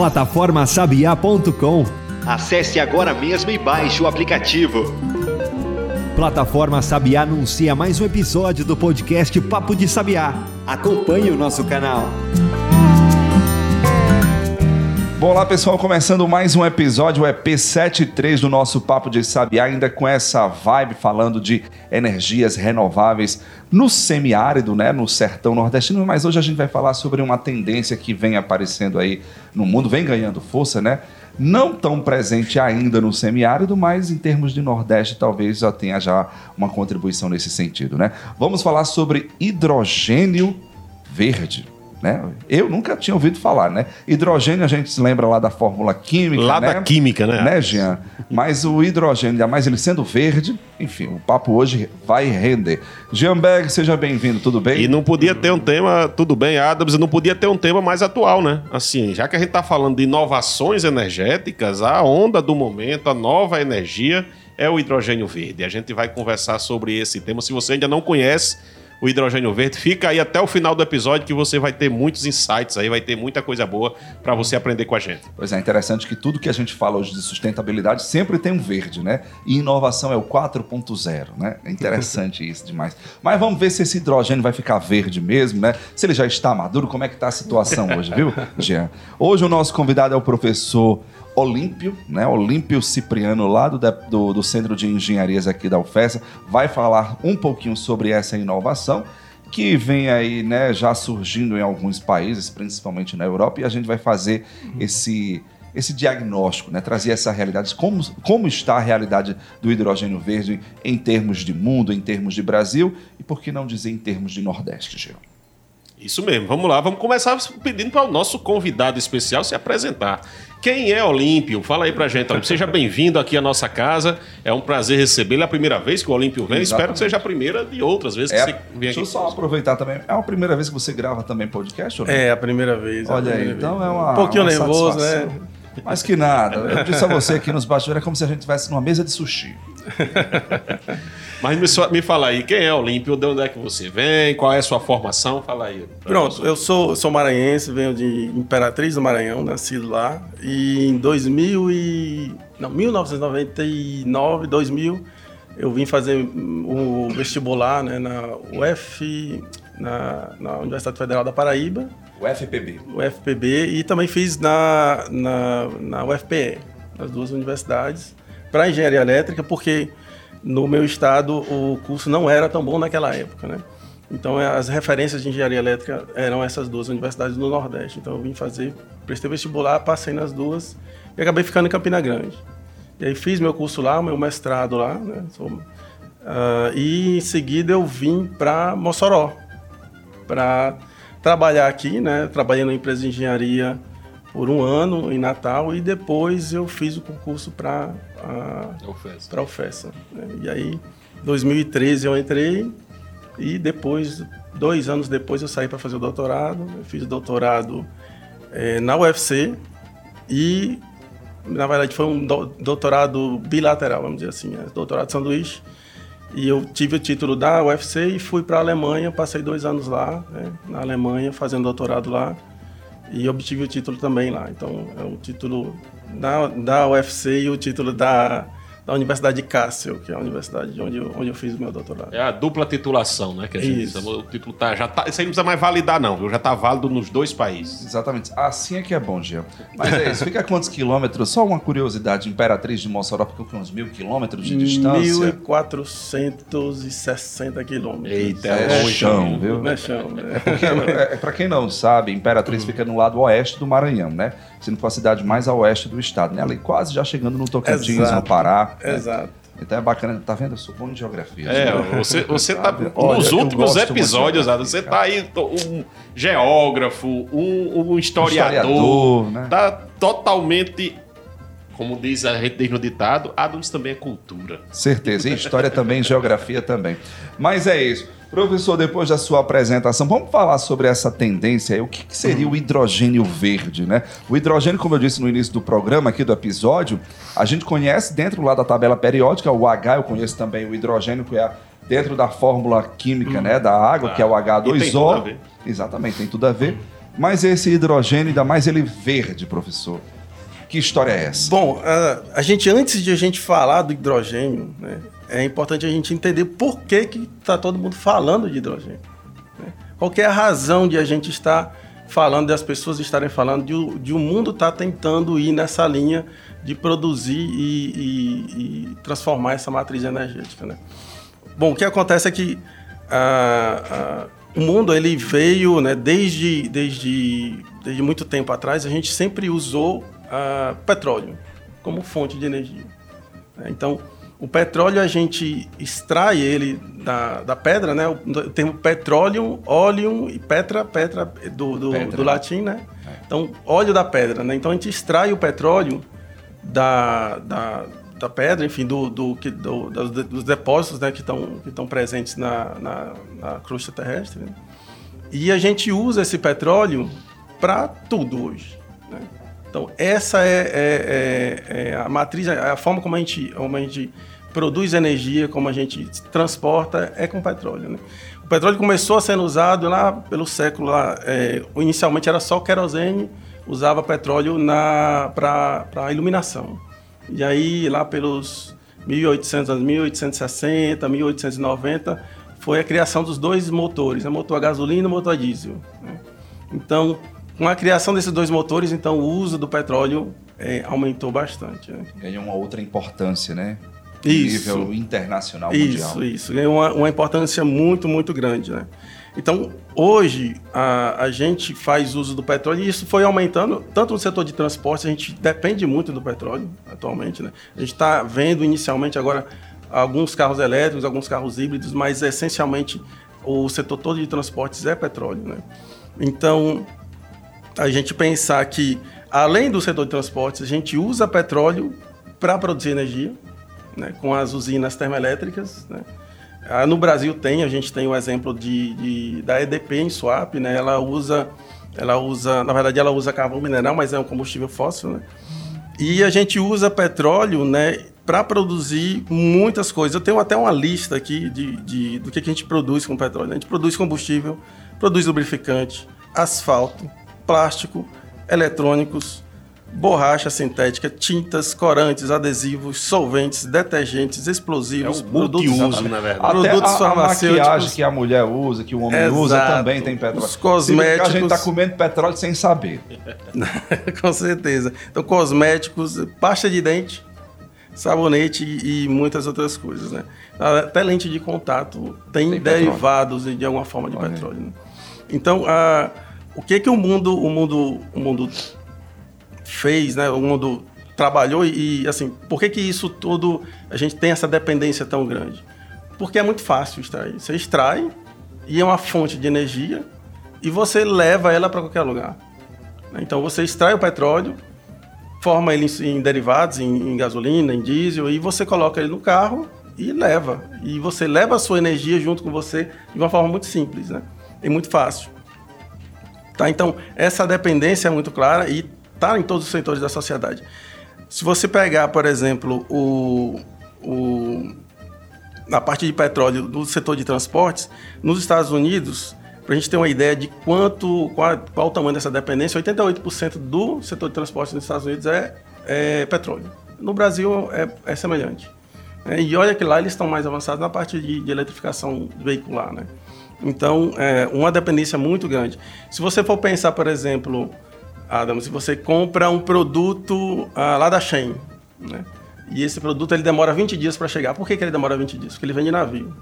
Plataformasabiá.com Acesse agora mesmo e baixe o aplicativo. Plataforma Sabiá anuncia mais um episódio do podcast Papo de Sabiá. Acompanhe o nosso canal. Bom, lá pessoal, começando mais um episódio, o EP 73 do nosso Papo de Sabiá, ainda com essa vibe falando de energias renováveis no semiárido, né, no sertão nordestino, mas hoje a gente vai falar sobre uma tendência que vem aparecendo aí no mundo, vem ganhando força, né? Não tão presente ainda no semiárido, mas em termos de Nordeste talvez já tenha já uma contribuição nesse sentido, né? Vamos falar sobre hidrogênio verde. Né? Eu nunca tinha ouvido falar, né? Hidrogênio a gente se lembra lá da fórmula química, Lá né? da química, né? Né, Jean? Mas o hidrogênio, ainda mais ele sendo verde, enfim, o papo hoje vai render. Jean Berg, seja bem-vindo, tudo bem? E não podia ter um tema, tudo bem, Adams, não podia ter um tema mais atual, né? Assim, já que a gente tá falando de inovações energéticas, a onda do momento, a nova energia é o hidrogênio verde. A gente vai conversar sobre esse tema. Se você ainda não conhece o hidrogênio verde, fica aí até o final do episódio que você vai ter muitos insights aí, vai ter muita coisa boa para você aprender com a gente. Pois é, interessante que tudo que a gente fala hoje de sustentabilidade sempre tem um verde, né? E inovação é o 4.0, né? É interessante isso demais. Mas vamos ver se esse hidrogênio vai ficar verde mesmo, né? Se ele já está maduro, como é que está a situação hoje, viu, Jean? Hoje o nosso convidado é o professor Olímpio, né? Olímpio Cipriano, lá do, do, do Centro de Engenharias aqui da UFES, vai falar um pouquinho sobre essa inovação que vem aí, né, já surgindo em alguns países, principalmente na Europa, e a gente vai fazer esse esse diagnóstico, né, trazer essa realidade, como, como está a realidade do hidrogênio verde em termos de mundo, em termos de Brasil, e por que não dizer em termos de Nordeste, Gil? Isso mesmo, vamos lá, vamos começar pedindo para o nosso convidado especial se apresentar. Quem é Olímpio? Fala aí pra gente, Olímpio. Seja bem-vindo aqui à nossa casa. É um prazer recebê-lo. É a primeira vez que o Olímpio vem. Exatamente. Espero que seja a primeira de outras vezes É, que você vem deixa aqui. eu só aproveitar também. É a primeira vez que você grava também podcast, Olímpio? É, a primeira vez. a Olha aí, então é uma. Um pouquinho uma nervoso, satisfação. né? Mas que nada. Eu disse a você aqui nos bastidores, é como se a gente estivesse numa mesa de sushi. Mas me, me fala aí, quem é Olímpio? De onde é que você vem? Qual é a sua formação? Fala aí. Pronto, nós. eu sou, sou maranhense, venho de Imperatriz do Maranhão, nascido lá. E em 2000 e... Não, 1999, 2000, eu vim fazer o vestibular né, na UF, na, na Universidade Federal da Paraíba, O FPB. o FPB, e também fiz na, na, na UFPE, nas duas universidades, para engenharia elétrica, porque no meu estado o curso não era tão bom naquela época, né? Então eh, as referências de engenharia elétrica eram essas duas universidades do Nordeste. Então eu vim fazer, prestei vestibular, passei nas duas e acabei ficando em Campina Grande. E aí fiz meu curso lá, meu mestrado lá, né? Ah, e em seguida eu vim para Mossoró, para trabalhar aqui, né? Trabalhei numa empresa de engenharia por um ano em Natal e depois eu fiz o concurso para a UFESA. né? E aí, 2013 eu entrei e depois, dois anos depois, eu saí para fazer o doutorado. Eu fiz o doutorado eh, na UFC e, na verdade, foi um do- doutorado bilateral, vamos dizer assim, né? doutorado sanduíche. E eu tive o título da UFC e fui para a Alemanha, passei dois anos lá, né, na Alemanha, fazendo doutorado lá. E obtive o título também lá. Então, é um título da, da UFC e o título da, da Universidade de Kassel, que é a universidade onde eu, onde eu fiz o meu doutorado. É a dupla titulação, né? Que a gente Isso. chama. O título tá, já tá. Isso aí não precisa mais validar, não. viu? Já tá válido nos dois países. Exatamente. Assim é que é bom, Jean. Mas é isso. Fica a quantos quilômetros? Só uma curiosidade. Imperatriz de Mossoró fica com uns mil quilômetros de distância. 1.460 quilômetros. Eita, É longe, chão, viu? é chão, né? Porque, é, para quem não sabe, Imperatriz fica no lado oeste do Maranhão, né? Sendo que foi a cidade mais a oeste do estado, né? Ali quase já chegando no Tocantins, Exato. no Pará. né? Exato. Então é bacana, tá vendo? Eu sou bom em geografia. É, né? você, você tá. Olha, nos últimos de episódios, geografia, Adam, você cara. tá aí, um geógrafo, um, um historiador. Historiador, né? Tá totalmente. Como diz a gente diz no ditado, Adams também é cultura. Certeza. E história também, geografia também. Mas é isso. Professor, depois da sua apresentação, vamos falar sobre essa tendência aí. O que, que seria o hidrogênio verde, né? O hidrogênio, como eu disse no início do programa aqui do episódio, a gente conhece dentro lá da tabela periódica, o H, eu conheço também o hidrogênio, que é dentro da fórmula química, né, da água, Tá. que é o E tem tudo a H2O. ver. Exatamente, tem tudo a ver. Mas esse hidrogênio, ainda mais ele verde, professor. Que história é essa? Bom, a, a gente, antes de a gente falar do hidrogênio, né, é importante a gente entender por que está todo mundo falando de hidrogênio. Né? Qual é a razão de a gente estar falando, das pessoas estarem falando, de, de o mundo estar tá tentando ir nessa linha de produzir e, e, e, transformar essa matriz energética. Né? Bom, o que acontece é que ah, ah, o mundo ele veio, né, desde, desde, desde muito tempo atrás, a gente sempre usou ah, petróleo como fonte de energia. Né? Então, o petróleo a gente extrai ele da, da pedra, né? O, termo petróleo, óleo e petra, petra do, do, pedra. do latim, né? É. Então, óleo da pedra, né? Então a gente extrai o petróleo da, da, da pedra, enfim, do, do, do, dos depósitos né, que estão que presentes na, na, na crosta terrestre. Né? E a gente usa esse petróleo para tudo hoje. Né? Então, essa é, é, é, é, a matriz, a forma como a gente, como a gente produz energia, como a gente transporta, é com petróleo. Né? O petróleo começou a ser usado lá pelo século, lá, é, inicialmente era só querosene, usava petróleo para iluminação. E aí, lá pelos 1800, 1860, 1890, foi a criação dos dois motores, né? motor a gasolina e motor a diesel. Né? Então, com a criação desses dois motores, então o uso do petróleo é, aumentou bastante. Né? Ganhou uma outra importância, né? Isso. nível internacional isso, mundial. Isso, isso. Ganhou uma, uma, importância muito, muito grande, né? Então, hoje, a, a gente faz uso do petróleo e isso foi aumentando, tanto no setor de transporte, a gente depende muito do petróleo atualmente, né? A gente está vendo inicialmente agora alguns carros elétricos, alguns carros híbridos, mas essencialmente o setor todo de transportes é petróleo, né? Então, a gente pensar que, além do setor de transportes, a gente usa petróleo para produzir energia, né, com as usinas termoelétricas. Né. Ah, no Brasil tem, a gente tem o exemplo de, de, da EDP em Swap, né, ela usa, ela usa, na verdade ela usa carvão mineral, mas é um combustível fóssil, né. E a gente usa petróleo, né, para produzir muitas coisas. Eu tenho até uma lista aqui de, de, do que a gente produz com petróleo. A gente produz combustível, produz lubrificante, asfalto, plástico, eletrônicos, borracha sintética, tintas, corantes, adesivos, solventes, detergentes, explosivos, é produtos, uso, na verdade. produtos Até a, farmacêuticos. A maquiagem que a mulher usa, que o homem Exato. usa, também tem petróleo. Os cosméticos. A gente está comendo petróleo sem saber. Com certeza. Então, cosméticos, pasta de dente, sabonete e, muitas outras coisas, né? Até lente de contato tem, tem derivados de alguma forma de Olha. petróleo. Né? Então, a, o que que o mundo, o mundo, o mundo fez, né? O mundo trabalhou e, assim, por que que isso tudo, a gente tem essa dependência tão grande? Porque é muito fácil extrair. Você extrai e é uma fonte de energia e você leva ela para qualquer lugar. Então você extrai o petróleo, forma ele em, derivados, em, em, gasolina, em diesel, e você coloca ele no carro e leva. E você leva a sua energia junto com você de uma forma muito simples, né? E muito fácil. Tá? Então, essa dependência é muito clara e está em todos os setores da sociedade. Se você pegar, por exemplo, o, o, parte de petróleo do setor de transportes, nos Estados Unidos, para a gente ter uma ideia de quanto, qual, qual o tamanho dessa dependência, 88% do setor de transportes nos Estados Unidos é, é petróleo. No Brasil é, é semelhante. É, e olha que lá eles estão mais avançados na parte de, de eletrificação veicular, né? Então, é uma dependência muito grande. Se você for pensar, por exemplo, Adam, se você compra um produto ah, lá da Shein, né? E esse produto ele demora 20 dias para chegar. Por que, que ele demora 20 dias? Porque ele vem de navio.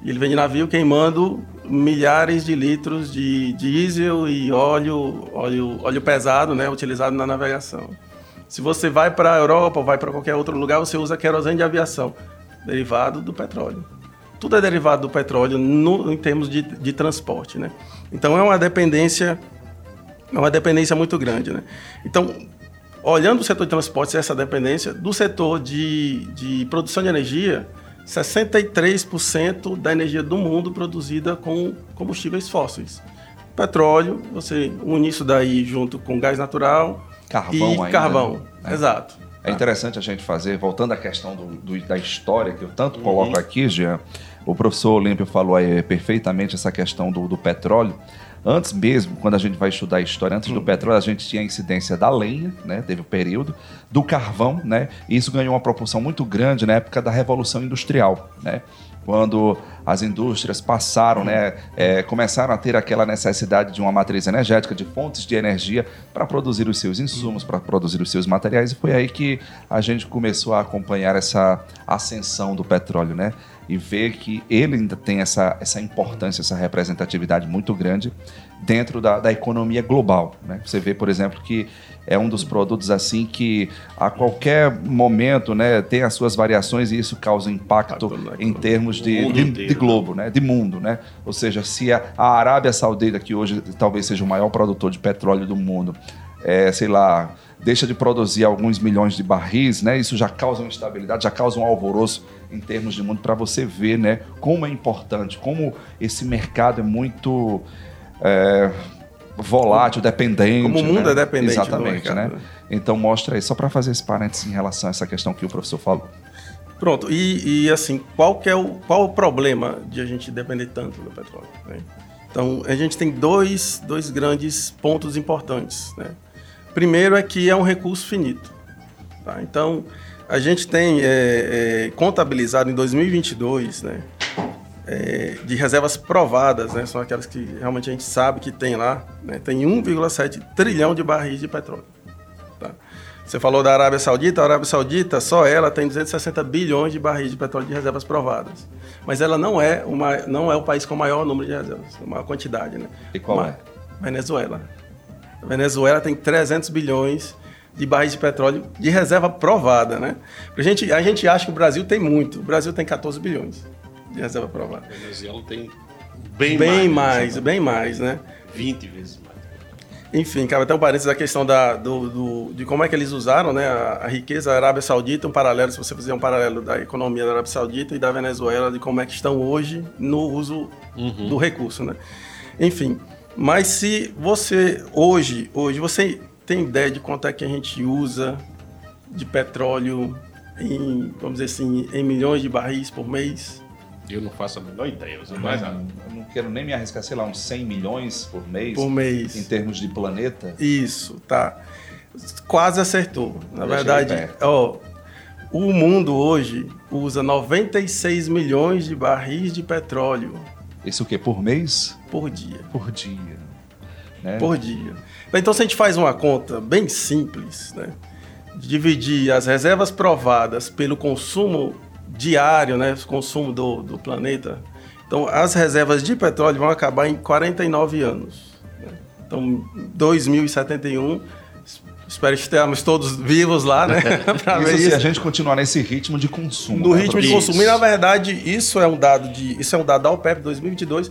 E ele vem de navio queimando milhares de litros de diesel e óleo, óleo, óleo pesado, né, utilizado na navegação. Se você vai para a Europa ou vai para qualquer outro lugar, você usa querosene de aviação, derivado do petróleo. Tudo é derivado do petróleo no, em termos de, de transporte, né? Então é uma dependência é uma dependência muito grande. Né? Então, olhando o setor de transportes, essa dependência, do setor de, de produção de energia, 63% da energia do mundo produzida com combustíveis fósseis. Petróleo, você une isso daí junto com gás natural carvão e ainda, carvão. Né? Exato. É interessante a gente fazer, voltando à questão do, do, da história, que eu tanto uhum. coloco aqui, Jean, o professor Olímpio falou aí perfeitamente essa questão do, do petróleo, Antes mesmo, quando a gente vai estudar a história, antes do Hum. petróleo, a gente tinha a incidência da lenha, né? Teve o período, do carvão, né? E isso ganhou uma proporção muito grande na época da Revolução Industrial, né? Quando as indústrias passaram, né, é, começaram a ter aquela necessidade de uma matriz energética, de fontes de energia para produzir os seus insumos, para produzir os seus materiais, e foi aí que a gente começou a acompanhar essa ascensão do petróleo, né? E ver que ele ainda tem essa, essa importância, essa representatividade muito grande dentro da, da economia global. Né? Você vê, por exemplo, que é um dos produtos assim que a qualquer momento né, tem as suas variações e isso causa impacto em termos de, de, de globo, né? de mundo. Né? Ou seja, se a, a Arábia Saudita, que hoje talvez seja o maior produtor de petróleo do mundo, é, sei lá, deixa de produzir alguns milhões de barris, né? Isso já causa uma instabilidade, já causa um alvoroço em termos de mundo para você ver, né? Como é importante, como esse mercado é muito é, volátil, dependente. Como o mundo né? é dependente Exatamente, né? né? Então mostra aí, só para fazer esse parênteses em relação a essa questão que o professor falou. Pronto, e, e, assim, qual que é o, qual o problema de a gente depender tanto do petróleo? né? Então, a gente tem dois, dois grandes pontos importantes. Né? Primeiro é que é um recurso finito. tá? Então, a gente tem é, é, contabilizado em 2022, né, é, de reservas provadas, né, são aquelas que realmente a gente sabe que tem lá, né, tem 1,7 trilhão de barris de petróleo. tá? Você falou da Arábia Saudita, a Arábia Saudita, só ela tem 260 bilhões de barris de petróleo de reservas provadas. Mas ela não é, uma, não é o país com o maior número de reservas, a maior quantidade. Né? E qual Mas- é? Venezuela. A Venezuela tem 300 bilhões de barris de petróleo de reserva provada, né? A gente, a gente acha que o Brasil tem muito. O Brasil tem 14 bilhões de reserva provada. A Venezuela tem bem, Bem, mais, mais, bem mais, né? 20 vezes mais. Enfim, cabe até um parênteses da questão da, do, do- de como é que eles usaram né, a, a riqueza da Arábia Saudita, um paralelo, se você fizer um paralelo da economia da Arábia Saudita e da Venezuela, de como é que estão hoje no uso do recurso, né? Enfim, mas se você, hoje, hoje, você tem ideia de quanto é que a gente usa de petróleo em, vamos dizer assim, em milhões de barris por mês? Eu não faço a menor ideia, eu mais. Eu não quero nem me arriscar, sei lá, uns 100 milhões por mês, Por mês. em termos de planeta. Isso, tá. Quase acertou. Na Já verdade, ó, o mundo hoje usa 96 milhões de barris de petróleo Isso o quê? Por mês? Por dia. Por dia. Né? Por dia. Então, se a gente faz uma conta bem simples, né? Dividir as reservas provadas pelo consumo diário, né? O consumo do, do planeta. Então, as reservas de petróleo vão acabar em 49 anos. né? Então, 2071, es- espero que estejamos todos vivos lá, né? Ver Isso se isso. a gente continuar nesse ritmo de consumo. No né, ritmo de consumo. E na verdade, isso é um dado de. Isso é um dado da OPEP 2022.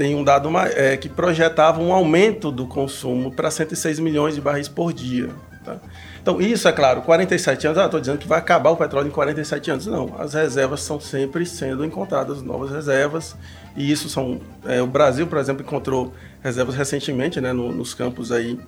Tem um dado é, que projetava um aumento do consumo para 106 milhões de barris por dia. tá? Então, isso é claro, 47 anos, ah, estou dizendo que vai acabar o petróleo em 47 anos. Não, as reservas estão sempre sendo encontradas, novas reservas. E isso são. é, o Brasil, por exemplo, encontrou reservas recentemente né, no- nos campos aí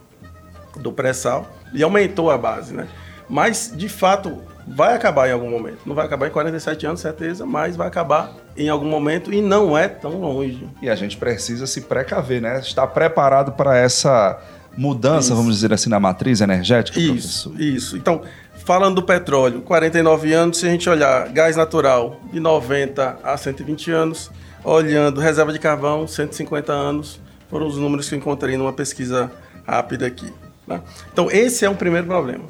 do pré-sal e aumentou a base, né? Mas, de fato, vai acabar em algum momento. Não vai acabar em 47 anos, certeza, mas vai acabar em algum momento e não é tão longe. E a gente precisa se precaver, né? Estar preparado para essa mudança, Isso. vamos dizer assim, na matriz energética, Isso, professor? isso. Então, falando do petróleo, 49 anos, se a gente olhar gás natural, de 90 a 120 anos, olhando reserva de carvão, 150 anos, foram os números que eu encontrei numa pesquisa rápida aqui. tá? Então, esse é um primeiro problema.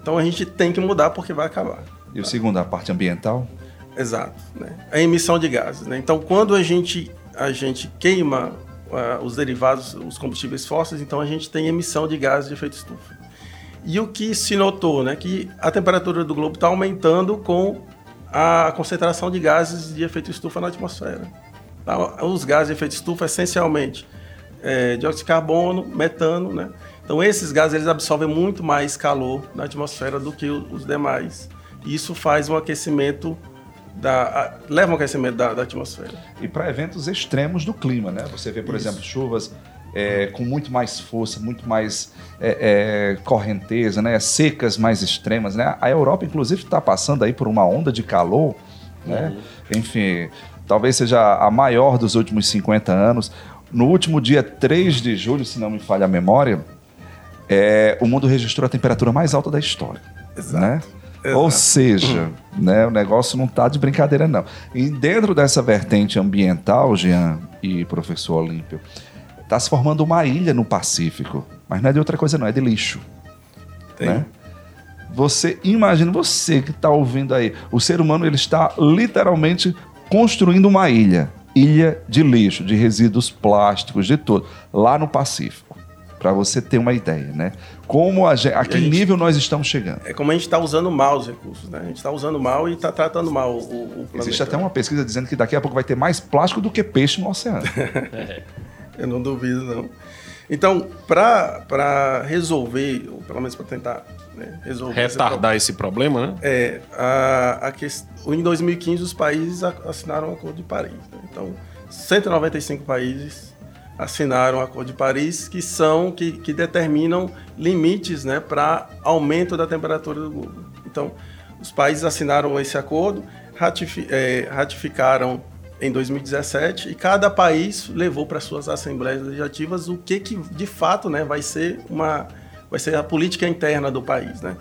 Tá? Então, a gente tem que mudar porque vai acabar. E o segundo, a parte ambiental? Exato. Né? A emissão de gases. Né? Então, quando a gente, a gente queima ah, os derivados, os combustíveis fósseis, então a gente tem emissão de gases de efeito estufa. E o que se notou, né, que a temperatura do globo está aumentando com a concentração de gases de efeito estufa na atmosfera. Tá? Os gases de efeito estufa, essencialmente, é, dióxido de carbono, metano, né? Então, esses gases eles absorvem muito mais calor na atmosfera do que os demais. E isso faz um aquecimento da, a- leva um aquecimento da, da atmosfera. E para eventos extremos do clima, né? Você vê, por Isso. exemplo, chuvas é, com muito mais força, muito mais é, é, correnteza, né? Secas mais extremas, né? A Europa, inclusive, está passando aí por uma onda de calor, né? Enfim, talvez seja a maior dos últimos 50 anos. no último dia 3 de julho, se não me falha a memória, é, o mundo registrou a temperatura mais alta da história. Exato. Né? Ou seja, né, o negócio não está de brincadeira, não. E dentro dessa vertente ambiental, Jean e professor Olímpio, está se formando uma ilha no Pacífico. Mas não é de outra coisa, não, é de lixo. Tem. Né? Você imagina, você que está ouvindo aí, o ser humano ele está literalmente construindo uma ilha. Ilha de lixo, de resíduos plásticos, de tudo, lá no Pacífico. Para você ter uma ideia, né? Como a, gente- a que a gente- nível nós estamos chegando. É como a gente está usando mal os recursos, né? A gente está usando mal e está tratando mal o, o planeta. Existe até uma pesquisa dizendo que daqui a pouco vai ter mais plástico do que peixe no oceano. Eu não duvido, não. Então, para resolver, ou pelo menos para tentar né, resolver esse Retardar esse problema, né? É, a, a quest... em 2015 os países assinaram o Acordo de Paris. né? Então, 195 países assinaram o Acordo de Paris, que são que, que determinam limites, né, para aumento da temperatura do globo. Então, os países assinaram esse acordo, ratifi- é, ratificaram em 2017 e cada país levou para suas assembleias legislativas o que, que de fato, né, vai ser uma vai ser a política interna do país, né?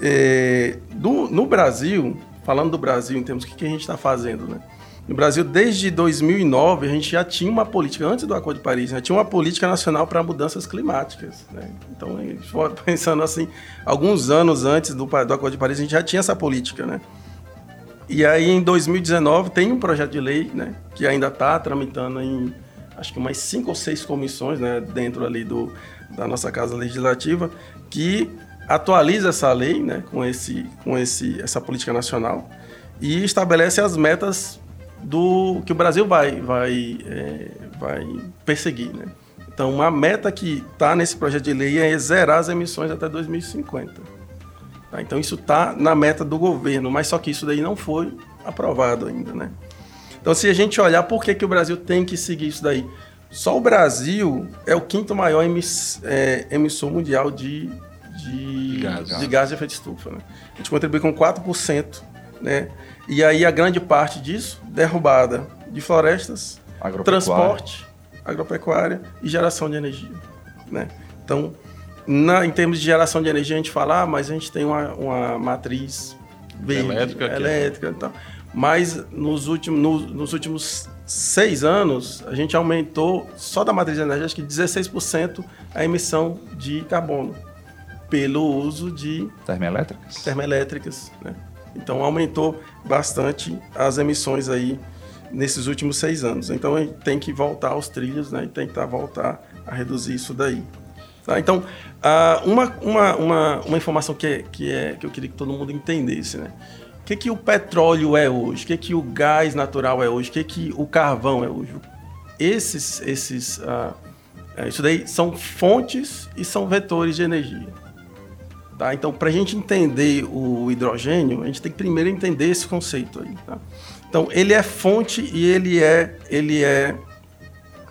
É, do- no Brasil, falando do Brasil em termos do que, que a gente está fazendo, né? No Brasil, desde 2009, a gente já tinha uma política, antes do Acordo de Paris, já tinha uma política nacional para mudanças climáticas. Né? Então, pensando assim, alguns anos antes do, do Acordo de Paris, a gente já tinha essa política, né? E aí, em 2019, tem um projeto de lei, né? Que ainda está tramitando em, acho que umas cinco ou seis comissões, né? Dentro ali do, da nossa Casa Legislativa, que atualiza essa lei, né? Com, esse, com esse, essa política nacional e estabelece as metas do que o Brasil vai, vai, é, vai perseguir, né? Então, uma meta que está nesse projeto de lei é zerar as emissões até 2050. Tá? Então isso está na meta do governo, mas só que isso daí não foi aprovado ainda, né? Então se a gente olhar por que, que o Brasil tem que seguir isso daí, só o Brasil é o quinto maior emiss, é, emissor mundial de, de, Gás. de gás de efeito estufa. Né? A gente contribui com 4%, né? E aí a grande parte disso, derrubada de florestas, Agropecuária. transporte, agropecuária e geração de energia. Né? Então, na- em termos de geração de energia, a gente fala, ah, mas a gente tem uma, uma matriz verde, Elétrica é- elétrica e tal. Mas nos últimos, no- nos últimos seis anos, a gente aumentou, só da matriz energética, 16% a emissão de carbono pelo uso de Termoelétricas? termoelétricas, né? Então aumentou bastante as emissões aí nesses últimos seis anos. Então a gente tem que voltar aos trilhos, né? E tentar voltar a reduzir isso daí. Tá? Então ah, uma, uma, uma, uma informação que, é, que, é, que eu queria que todo mundo entendesse, né? O que, que o petróleo é hoje? O que, que o gás natural é hoje? O que, que o carvão é hoje? Esses, esses, é, isso daí são fontes e são vetores de energia. Tá? Então, para a gente entender o hidrogênio, a gente tem que primeiro entender esse conceito aí. tá? Então, ele é fonte e ele é, ele é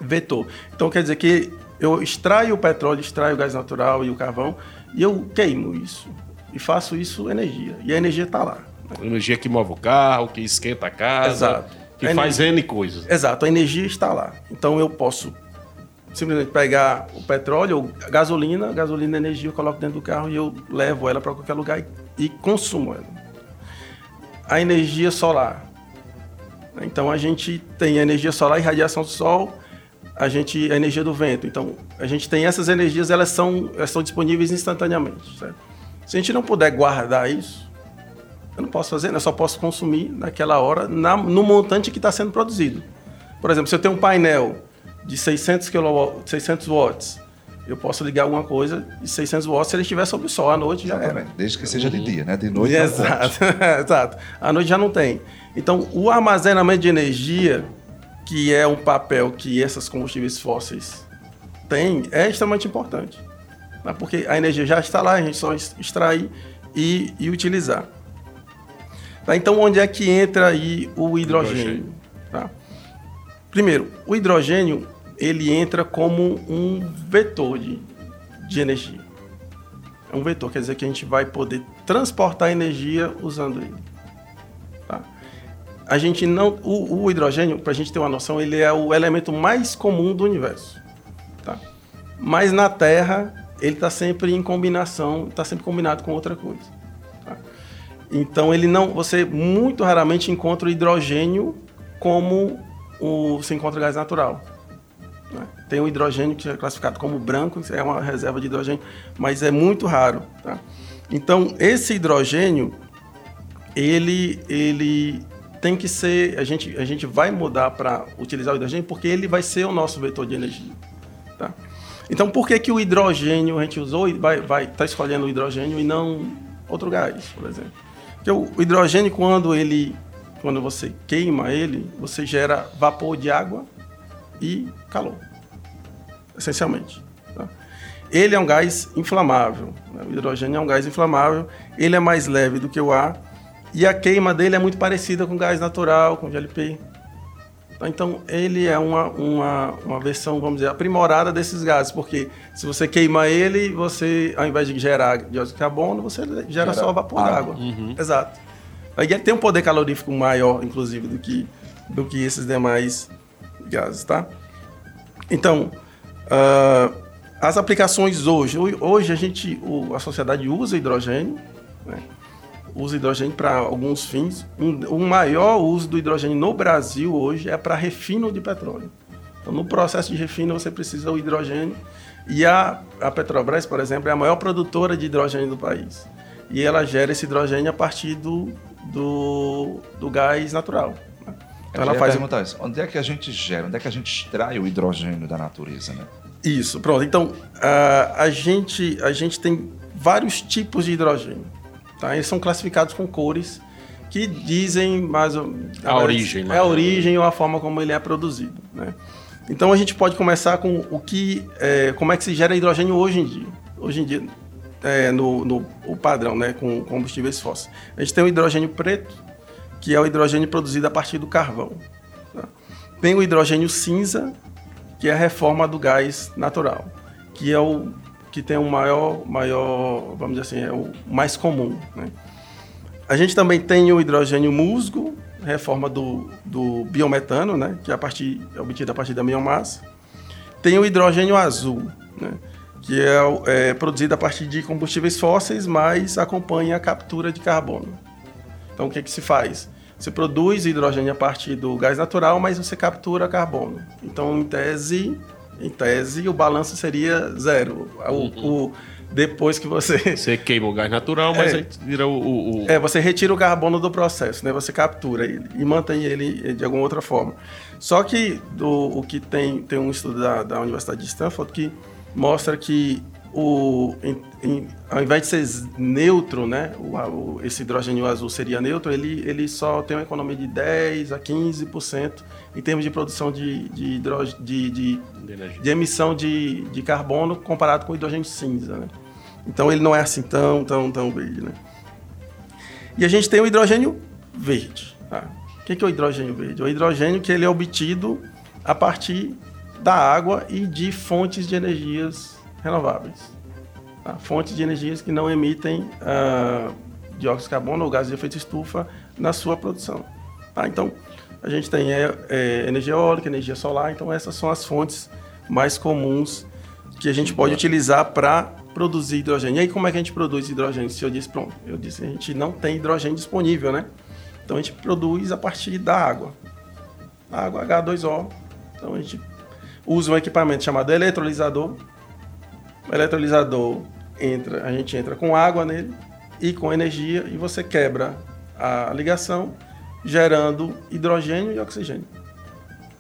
vetor. Então, quer dizer que eu extraio o petróleo, extraio o gás natural e o carvão e eu queimo isso. E faço isso energia. E a energia está lá. Energia que move o carro, que esquenta a casa, Exato. que A faz N coisas. Exato, a energia está lá. Então, eu posso simplesmente pegar o petróleo a gasolina, gasolina energia, eu coloco dentro do carro e eu levo ela para qualquer lugar e, e consumo ela. A energia solar. Então a gente tem a energia solar e radiação do sol, a gente a energia do vento. Então a gente tem essas energias, elas são, elas são disponíveis instantaneamente. certo? Se a gente não puder guardar isso, eu não posso fazer, eu só posso consumir naquela hora na- no montante que está sendo produzido. Por exemplo, se eu tenho um painel de 600, kW, 600 watts, eu posso ligar alguma coisa de 600 watts se ele estiver sob o sol. À noite já era. Exatamente. Desde que seja de dia, né? De noite não. Exato, exato. À noite já não tem. Então, o armazenamento de energia, que é um papel que esses combustíveis fósseis têm, é extremamente importante. tá? Porque a energia já está lá, a gente só extrair e, e utilizar. Tá? Então, onde é que entra aí o hidrogênio? Hidrogênio. Tá? Primeiro, o hidrogênio ele entra como um vetor de, de energia. É um vetor, quer dizer que a gente vai poder transportar energia usando ele. Tá? a gente não. O, o hidrogênio, para a gente ter uma noção, ele é o elemento mais comum do universo. Tá? Mas na Terra, ele está sempre em combinação, está sempre combinado com outra coisa. Tá? Então ele não. Você muito raramente encontra o hidrogênio como o, você encontra gás natural. Né? Tem o hidrogênio que é classificado como branco, é uma reserva de hidrogênio, mas é muito raro. Tá? Então, esse hidrogênio, ele, ele tem que ser. A gente, a gente vai mudar para utilizar o hidrogênio porque ele vai ser o nosso vetor de energia. Tá? Então, por que, que o hidrogênio a gente usou e vai estar vai, tá escolhendo o hidrogênio e não outro gás, por exemplo? Porque o hidrogênio, quando ele. Quando você queima ele, você gera vapor de água e calor, essencialmente. Tá? Ele é um gás inflamável. Né? O hidrogênio é um gás inflamável. Ele é mais leve do que o ar e a queima dele é muito parecida com gás natural, com GLP. Então, ele é uma, uma, uma versão, vamos dizer, aprimorada desses gases, porque se você queima ele, você, ao invés de gerar dióxido de carbono, você gera, gera só vapor d'água. Uhum. Exato. Aí ele tem um poder calorífico maior, inclusive, do que, do que esses demais gases, tá? Então, uh, as aplicações hoje, hoje a gente, a sociedade usa hidrogênio, né? usa hidrogênio para alguns fins. Um, o maior uso do hidrogênio no Brasil hoje é para refino de petróleo. Então, no processo de refino, você precisa do hidrogênio. E a, a Petrobras, por exemplo, é a maior produtora de hidrogênio do país. E ela gera esse hidrogênio a partir do, do, do gás natural. Então, ela faz perguntar isso. Onde é que a gente gera? Onde é que a gente extrai o hidrogênio da natureza, né? Isso, pronto. Então, a, a, gente, a gente tem vários tipos de hidrogênio. Tá? Eles são classificados com cores que dizem mais a, a origem, né? A origem ou a forma como ele é produzido, né? Então a gente pode começar com o que, é, como é que se gera hidrogênio hoje em dia. Hoje em dia, é, no, no o padrão, né, com combustíveis fósseis. A gente tem o hidrogênio preto, que é o hidrogênio produzido a partir do carvão. Tá? Tem o hidrogênio cinza, que é a reforma do gás natural, que é o que tem o maior, maior, vamos dizer assim, é o mais comum. Né? A gente também tem o hidrogênio musgo, reforma do, do biometano, né? que é, a partir, é obtido a partir da biomassa. Tem o hidrogênio azul, né? que é, é produzido a partir de combustíveis fósseis, mas acompanha a captura de carbono. Então, o que, que se faz? Você produz hidrogênio a partir do gás natural, mas você captura carbono. Então, em tese, em tese, o balanço seria zero. O, uhum. o depois que você. Você queima o gás natural, mas é, vira o, o, É, você retira o carbono do processo, né? Você captura ele e mantém ele de alguma outra forma. Só que do, o que tem, tem um estudo da, da Universidade de Stanford que mostra que o, em, em, ao invés de ser neutro, né, o, o, esse hidrogênio azul seria neutro, ele, ele só tem uma economia de 10 a 15% em termos de produção de, de, de, de, de emissão de, de carbono comparado com o hidrogênio cinza. Né? Então ele não é assim tão, tão, tão verde. Né? E a gente tem o hidrogênio verde. Tá? O que é o hidrogênio verde? O hidrogênio que ele é obtido a partir da água e de fontes de energias renováveis. Fontes de energias que não emitem uh, dióxido de carbono ou gases de efeito estufa na sua produção. Tá? Então, a gente tem é, é, energia eólica, energia solar, então essas são as fontes mais comuns que a gente pode utilizar para produzir hidrogênio. E aí, como é que a gente produz hidrogênio? Se eu disse, pronto, eu disse, a gente não tem hidrogênio disponível, né? Então a gente produz a partir da água. A água H2O. Então a gente usa um equipamento chamado eletrolisador, o eletrolisador entra, a gente entra com água nele e com energia e você quebra a ligação, gerando hidrogênio e oxigênio.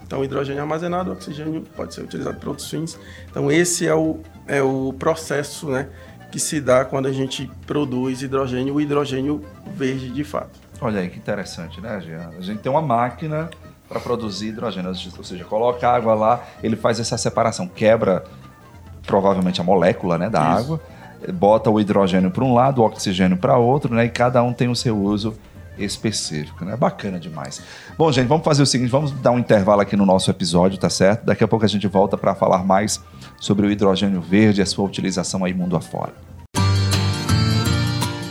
Então, hidrogênio armazenado, oxigênio pode ser utilizado para outros fins. Então, esse é o, é o processo né, que se dá quando a gente produz hidrogênio, o hidrogênio verde de fato. Olha aí que interessante, né, Jean? A gente tem uma máquina para produzir hidrogênio, ou seja, coloca água lá, ele faz essa separação, quebra provavelmente a molécula né, da Isso. água, bota o hidrogênio para um lado, o oxigênio para outro, né, e cada um tem o seu uso específico, né? Bacana demais. Bom, gente, vamos fazer o seguinte, vamos dar um intervalo aqui no nosso episódio, tá certo? Daqui a pouco a gente volta para falar mais sobre o hidrogênio verde e a sua utilização aí mundo afora.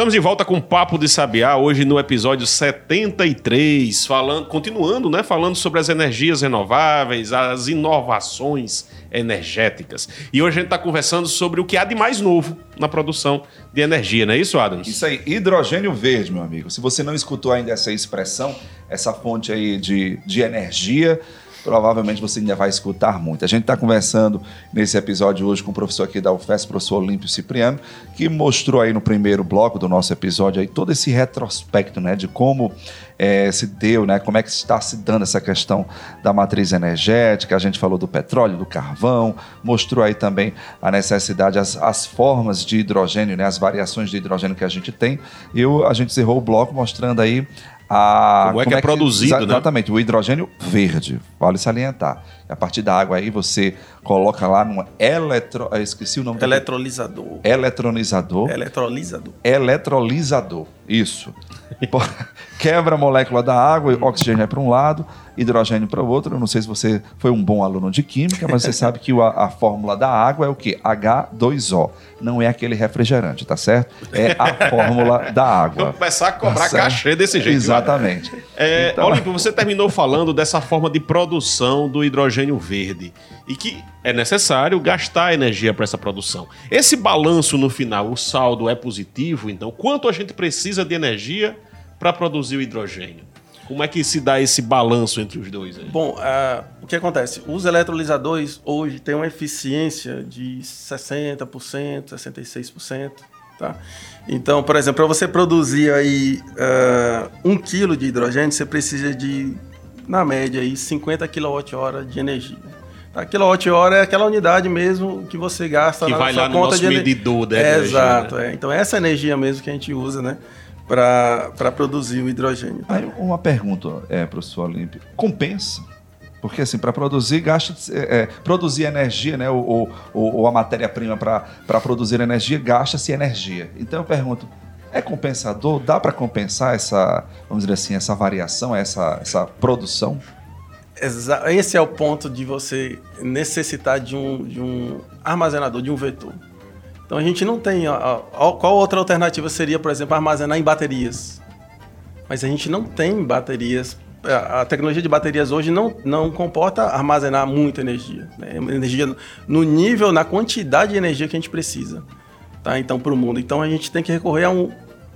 Estamos de volta com o Papo de Sabiá, hoje no episódio 73, falando, continuando, né, falando sobre as energias renováveis, as inovações energéticas. E hoje a gente está conversando sobre o que há de mais novo na produção de energia, não é isso, Adams? Isso aí, hidrogênio verde, meu amigo. Se você não escutou ainda essa expressão, essa fonte aí de, de energia, provavelmente você ainda vai escutar muito. A gente está conversando nesse episódio hoje com o professor aqui da UFES, professor Olímpio Cipriano, que mostrou aí no primeiro bloco do nosso episódio aí todo esse retrospecto, né, de como eh, se deu, né, como é que está se dando essa questão da matriz energética. A gente falou do petróleo, do carvão, mostrou aí também a necessidade, as, as formas de hidrogênio, né, as variações de hidrogênio que a gente tem. E a gente encerrou o bloco mostrando aí a, Como é que é produzido, exa- né? Exatamente, o hidrogênio verde, vale salientar. A partir da água aí você coloca lá num eletro... eu esqueci o nome do Eletrolisador. eletronizador. Eletrolisador. Eletrolisador, isso. Quebra a molécula da água, oxigênio é para um lado, hidrogênio para o outro. Eu não sei se você foi um bom aluno de química, mas você sabe que a, a fórmula da água é o quê? H2O. Não é aquele refrigerante, tá certo? É a fórmula da água. Vamos começar a cobrar Tá cachê desse jeito. Exatamente. É, Então- Olímpio, você terminou falando dessa forma de produção do hidrogênio verde e que é necessário gastar energia para essa produção. Esse balanço no final, o saldo é positivo, então quanto a gente precisa de energia para produzir o hidrogênio? Como é que se dá esse balanço entre os dois? aí? Bom, ah, o que acontece? Os eletrolisadores hoje têm uma eficiência de 60%, 66%. Tá? Então, por exemplo, para você produzir aí ah, um quilo de hidrogênio, você precisa de, na média, aí, 50 kWh de energia. Tá? Quilowatt-hora é aquela unidade mesmo que você gasta Que na vai sua lá no conta nosso de ener- medidor da É, energia, Exato. né? é. Então, essa energia mesmo que a gente usa né, para produzir o hidrogênio. tá? Aí uma pergunta, é, professor Olímpio. Compensa? Porque assim, para produzir, gasta é, é, produzir energia, né? Ou, ou- ou a matéria-prima para produzir energia, gasta-se energia. Então eu pergunto, é compensador? Dá para compensar essa, vamos dizer assim, essa variação, essa, essa produção? Esse é o ponto de você necessitar de um, de um armazenador, de um vetor. Então a gente não tem. Qual outra alternativa seria, por exemplo, armazenar em baterias? Mas a gente não tem baterias. A tecnologia de baterias hoje não, não comporta armazenar muita energia. né? Energia no nível, na quantidade de energia que a gente precisa. Tá? Então, para o mundo. Então a gente tem que recorrer a um,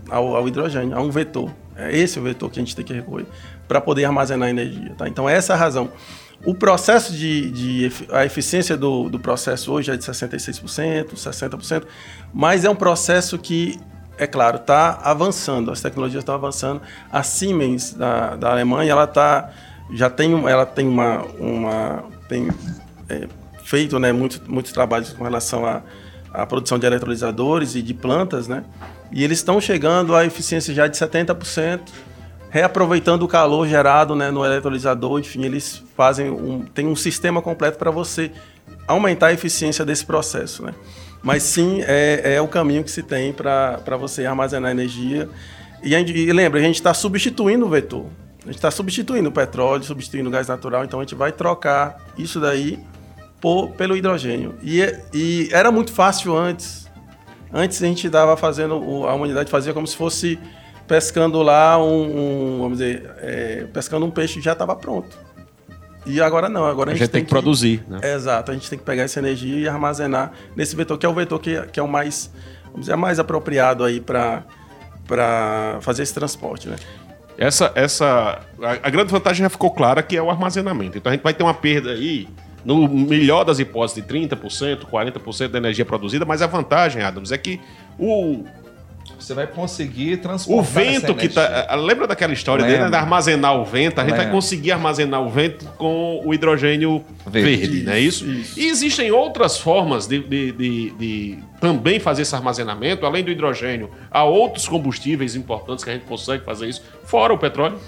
ao, ao hidrogênio, a um vetor. É esse o vetor que a gente tem que recorrer para poder armazenar energia. Tá? Então, essa é a razão. O processo de, de a eficiência do, do processo hoje é de 66%, 60%, mas é um processo que, é claro, está avançando, as tecnologias estão avançando. A Siemens da, da Alemanha, ela tá, já tem, ela tem uma, uma tem, é, feito né, muitos muitos trabalhos com relação à à produção de eletrolisadores e de plantas, né? E eles estão chegando à eficiência já de 70%, reaproveitando o calor gerado né, no eletrolisador. Enfim, eles fazem um, tem um sistema completo para você aumentar a eficiência desse processo, né? Mas sim, é, é o caminho que se tem para você armazenar energia. E, a e lembra, a gente está substituindo o vetor. A gente está substituindo o petróleo, substituindo o gás natural, então a gente vai trocar isso daí por- pelo hidrogênio. E, e era muito fácil antes. Antes a gente estava fazendo, o- a humanidade fazia como se fosse pescando lá um, um, vamos dizer, é, pescando um peixe que já estava pronto. E agora não, agora A gente tem que produzir, né? Exato, a gente tem que pegar essa energia e armazenar nesse vetor, que é o vetor que, que é o mais, vamos dizer, mais apropriado aí para fazer esse transporte, né? Essa, essa, a, a grande vantagem já ficou clara que é o armazenamento. Então a gente vai ter uma perda aí, no melhor das hipóteses, de 30%, 40% da energia produzida, mas a vantagem, Adams, é que o, Você vai conseguir transportar o vento essa que tá. Lembra daquela história dele, né, de armazenar o vento? A gente vai Lembro. conseguir armazenar o vento com o hidrogênio verde, Verde. não é isso? Isso. E existem outras formas de, de- de- de também fazer esse armazenamento, além do hidrogênio. Há outros combustíveis importantes que a gente consegue fazer isso, fora o petróleo.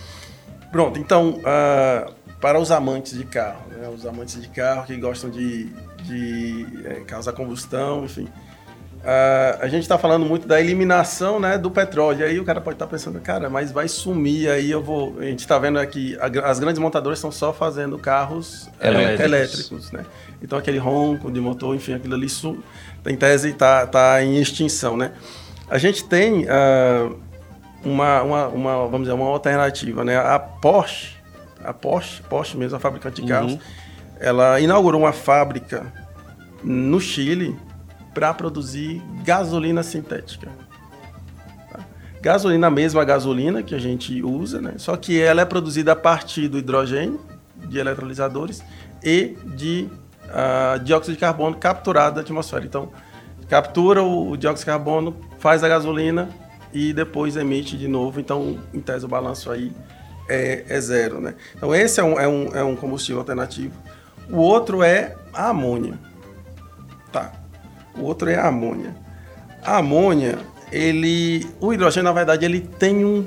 Pronto, então, ah, para os amantes de carro, né, os amantes de carro que gostam de, de eh, causar combustão, enfim. ah, a gente está falando muito da eliminação né, do petróleo. E aí o cara pode estar pensando, cara, mas vai sumir, aí eu vou. A gente está vendo aqui, a gra- as grandes montadoras estão só fazendo carros eh, Elétricos. elétricos, né? Então aquele ronco de motor, enfim, aquilo ali su- em tese está tá em extinção, né? A gente tem ah, uma, uma, uma, vamos dizer, uma alternativa, né? A Porsche, a Porsche, Porsche mesmo, a fabricante de carros, ela inaugurou uma fábrica no Chile para produzir gasolina sintética. Tá? Gasolina, a mesma gasolina que a gente usa, né? Só que ela é produzida a partir do hidrogênio, de eletrolisadores e de ah, dióxido de carbono capturado da atmosfera. Então, captura o, o dióxido de carbono, faz a gasolina e depois emite de novo. Então, em tese, o balanço aí é, é zero, né? Então, esse é um, é, um, é um combustível alternativo. O outro é a amônia. Tá. O outro é a amônia. A amônia, ele, o hidrogênio, na verdade, ele tem um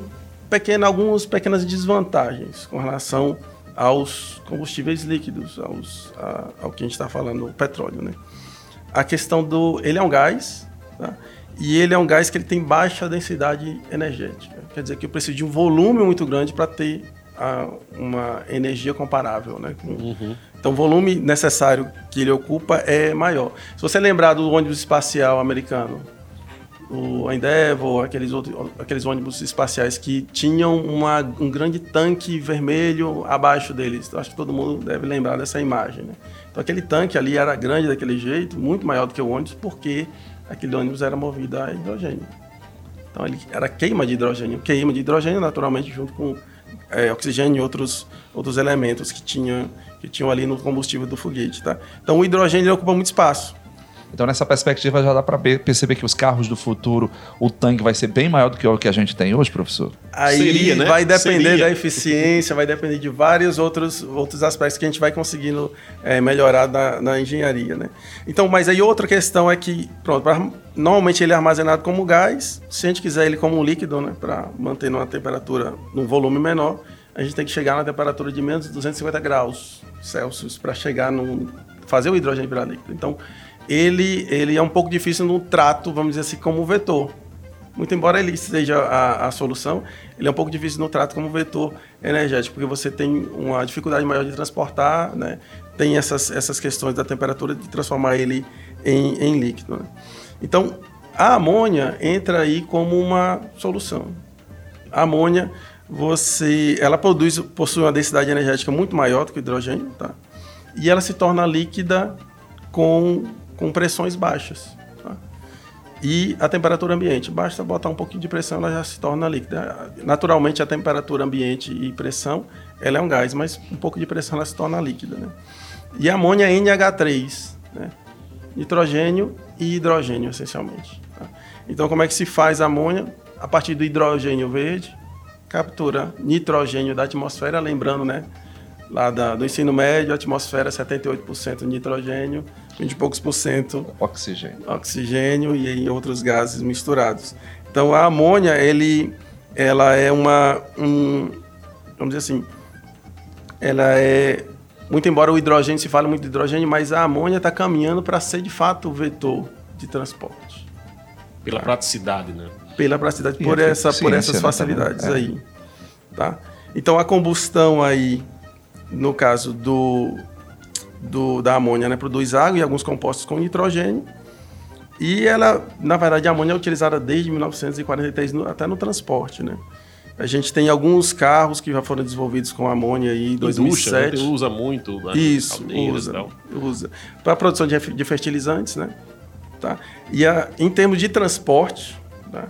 pequeno, algumas pequenas desvantagens com relação aos combustíveis líquidos, aos, a- ao que a gente está falando, o petróleo, né? A questão do, ele é um gás, tá? E ele é um gás que ele tem baixa densidade energética. Quer dizer que eu preciso de um volume muito grande para ter ah, uma energia comparável, né? com- Então, o volume necessário que ele ocupa é maior. Se você lembrar do ônibus espacial americano, o Endeavour, aqueles, outros, aqueles ônibus espaciais que tinham uma- um grande tanque vermelho abaixo deles. Eu acho que todo mundo deve lembrar dessa imagem. Né? Então, aquele tanque ali era grande daquele jeito, muito maior do que o ônibus, porque aquele ônibus era movido a hidrogênio. Então, ele era queima de hidrogênio. Queima de hidrogênio, naturalmente, junto com é, oxigênio e outros, outros elementos que, tinha, que tinham ali no combustível do foguete. Tá? Então, o hidrogênio ocupa muito espaço. Então, nessa perspectiva, já dá para perceber que os carros do futuro, o tanque vai ser bem maior do que o que a gente tem hoje, professor? Aí Seria, né? vai depender Seria. da eficiência, vai depender de vários outros, outros aspectos que a gente vai conseguindo é, melhorar na, na engenharia, né? Então, mas aí outra questão é que, pronto, pra- normalmente ele é armazenado como gás, se a gente quiser ele como um líquido, né, para manter numa temperatura, num volume menor, a gente tem que chegar na temperatura de menos de 250 graus Celsius para chegar no fazer o hidrogênio virar líquido. Então, ele, ele é um pouco difícil no trato, vamos dizer assim, como vetor. Muito embora ele seja a, a solução, ele é um pouco difícil no trato como vetor energético, porque você tem uma dificuldade maior de transportar, né? tem essas, essas questões da temperatura de transformar ele em, em líquido. né? Então, a amônia entra aí como uma solução. A amônia, você, ela produz, possui uma densidade energética muito maior do que o hidrogênio, tá? E ela se torna líquida com, com pressões baixas. tá? E a temperatura ambiente, basta botar um pouquinho de pressão, ela já se torna líquida. Naturalmente, a temperatura ambiente e pressão, ela é um gás, mas um pouco de pressão ela se torna líquida. Né? E amônia é NH3, né? nitrogênio e hidrogênio, essencialmente. tá? Então, como é que se faz amônia? A partir do hidrogênio verde, captura nitrogênio da atmosfera, lembrando, né? Lá da- do ensino médio, a atmosfera é 78% nitrogênio, 20 e poucos por cento Oxigênio. oxigênio e em outros gases misturados. Então a amônia, ele, ela é uma, um, vamos dizer assim, ela é muito embora o hidrogênio se fale muito de hidrogênio, mas a amônia está caminhando para ser de fato o vetor de transporte Pela praticidade, né? pela praticidade, E por, a essa, por essas né, facilidades também. aí. Tá? Então a combustão aí, no caso do, do- da amônia, né, produz água e alguns compostos com nitrogênio. E ela, na verdade, a amônia é utilizada desde 1943 no- até no transporte, né? A gente tem alguns carros que já foram desenvolvidos com amônia aí em Indústria, né? 2007. Tem- usa muito. né? Isso, usa, usa. Para a produção de, de fertilizantes, né? Tá? E a- em termos de transporte, tá?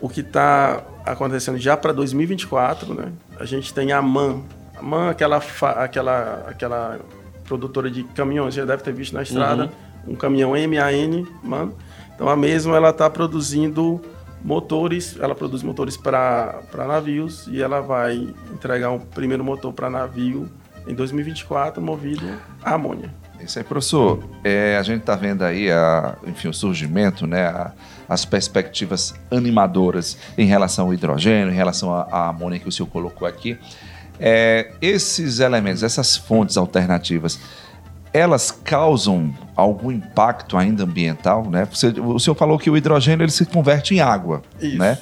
o que está acontecendo já para 2024, né? A gente tem a MAN. A MAN, aquela, fa- aquela, aquela produtora de caminhões, já deve ter visto na estrada, um caminhão MAN, MAN. Então a mesma ela está produzindo motores, ela produz motores para navios e ela vai entregar um primeiro motor para navio em 2024 movido a amônia. Isso aí, professor. É, a gente está vendo aí a, enfim, o surgimento, né, a- as perspectivas animadoras em relação ao hidrogênio, em relação à amônia que o senhor colocou aqui. É, esses elementos, essas fontes alternativas, elas causam algum impacto ainda ambiental, né? Você- o senhor falou que o hidrogênio ele se converte em água, Isso. né?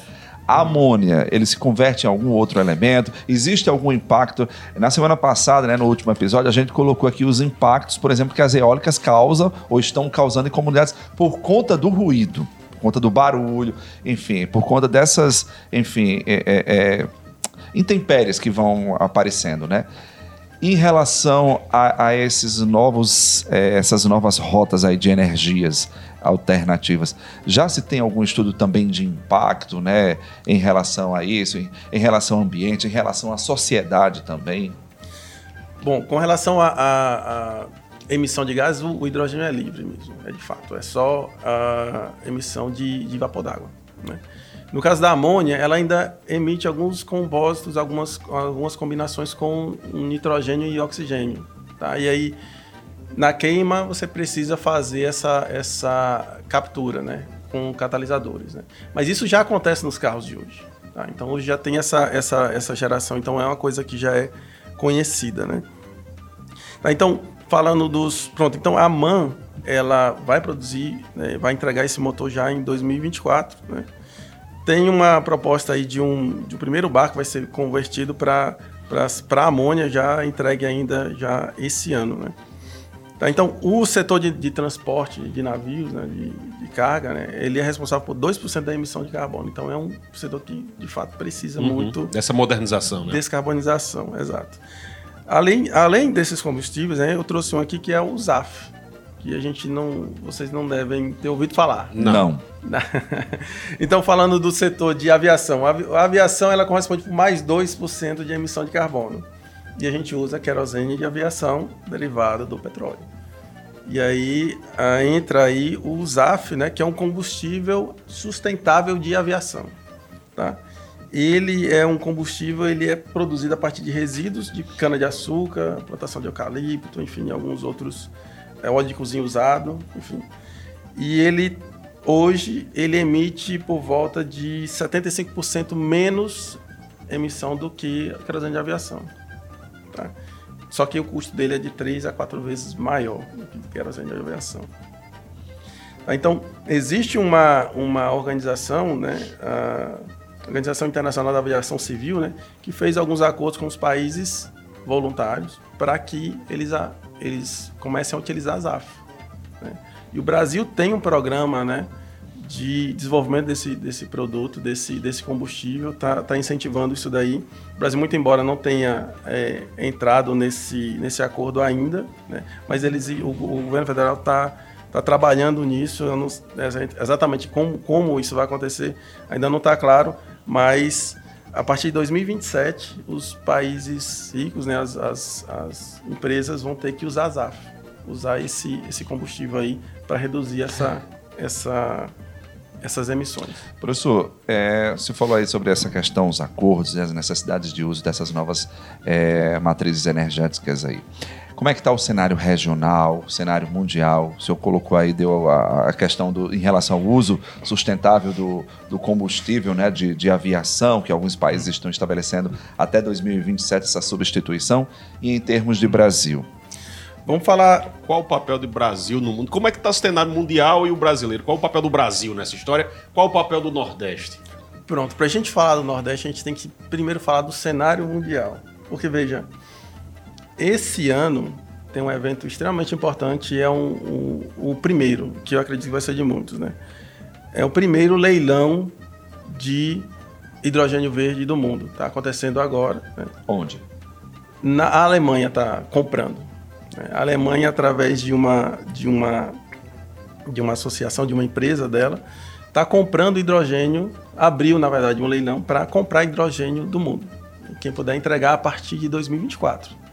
A amônia, ele se converte em algum outro elemento? Existe algum impacto? Na semana passada, né, no último episódio, a gente colocou aqui os impactos, por exemplo, que as eólicas causam ou estão causando em comunidades por conta do ruído, por conta do barulho, enfim, por conta dessas, enfim, é, é, é, intempéries que vão aparecendo, né? Em relação a, a esses novos, eh, essas novas rotas aí de energias alternativas, já se tem algum estudo também de impacto, né, em relação a isso, em, em relação ao ambiente, em relação à sociedade também? Bom, com relação à emissão de gases, o, o hidrogênio é livre mesmo, é de fato. É só a emissão de, de vapor d'água. né? No caso da amônia, ela ainda emite alguns compostos, algumas, algumas combinações com nitrogênio e oxigênio. Tá? E aí, na queima, você precisa fazer essa, essa captura né? com catalisadores. Né? Mas isso já acontece nos carros de hoje. tá? Então, hoje já tem essa, essa, essa geração, então é uma coisa que já é conhecida. Né? Tá, então, falando dos. Pronto, então a MAN ela vai produzir, né, vai entregar esse motor já em 2024. Né? Tem uma proposta aí de um, de um primeiro barco vai ser convertido para amônia, já entregue ainda já esse ano. Né? Tá, então, o setor de, de transporte de navios, né, de, de carga, né, ele é responsável por 2% da emissão de carbono. Então, é um setor que, de fato, precisa muito Dessa modernização, né? Descarbonização, exato. Além, além desses combustíveis, né, eu trouxe um aqui que é o ZAF, que a gente não, vocês não devem ter ouvido falar. Não. então, falando do setor de aviação, a avi- a aviação ela corresponde por mais 2% de emissão de carbono. E a gente usa querosene de aviação derivada do petróleo. E aí entra aí o ZAF, né, que é um combustível sustentável de aviação. Tá? Ele é um combustível, ele é produzido a partir de resíduos de cana-de-açúcar, plantação de eucalipto, enfim, alguns outros é, óleo de cozinha usado, enfim. E ele hoje ele emite por volta de 75% menos emissão do que a querosene de aviação. Tá? Só que o custo dele é de 3 a 4 vezes maior do que a querosene de aviação. Tá? Então, existe uma, uma organização, né, a Organização Internacional da Aviação Civil, né, que fez alguns acordos com os países voluntários para que eles, a, eles comecem a utilizar a ZAF. né? E o Brasil tem um programa né, de desenvolvimento desse, desse produto, desse, desse combustível, está tá incentivando isso daí. O Brasil, muito embora não tenha é, entrado nesse, nesse acordo ainda, né, mas eles, o, o governo federal está tá trabalhando nisso, não- exatamente como, como isso vai acontecer ainda não está claro, mas a partir de 2027 os países ricos, né, as, as, as empresas vão ter que usar ZAF, usar esse, esse combustível aí para reduzir essa, essa, essas emissões. Professor, é, você falou aí sobre essa questão, os acordos e as necessidades de uso dessas novas é, matrizes energéticas aí. Como é que está o cenário regional, o cenário mundial? O senhor colocou aí, deu a, a questão do, em relação ao uso sustentável do, do combustível né, de, de aviação, que alguns países estão estabelecendo até 2027 essa substituição, e em termos de Brasil. Vamos falar Qual o papel do Brasil no mundo? Como é que está o cenário mundial e o brasileiro? Qual o papel do Brasil nessa história? Qual o papel do Nordeste? Pronto, para a gente falar do Nordeste, a gente tem que primeiro falar do cenário mundial. Porque, veja, esse ano tem um evento extremamente importante, é um, um, o primeiro, que eu acredito que vai ser de muitos, né? É o primeiro leilão de hidrogênio verde do mundo. Está acontecendo agora. Né? Onde? Na a Alemanha está comprando. né? A Alemanha, através de uma, de uma, de uma associação, de uma empresa dela, está comprando hidrogênio, abriu, na verdade, um leilão para comprar hidrogênio do mundo. Quem puder entregar a partir de 2024.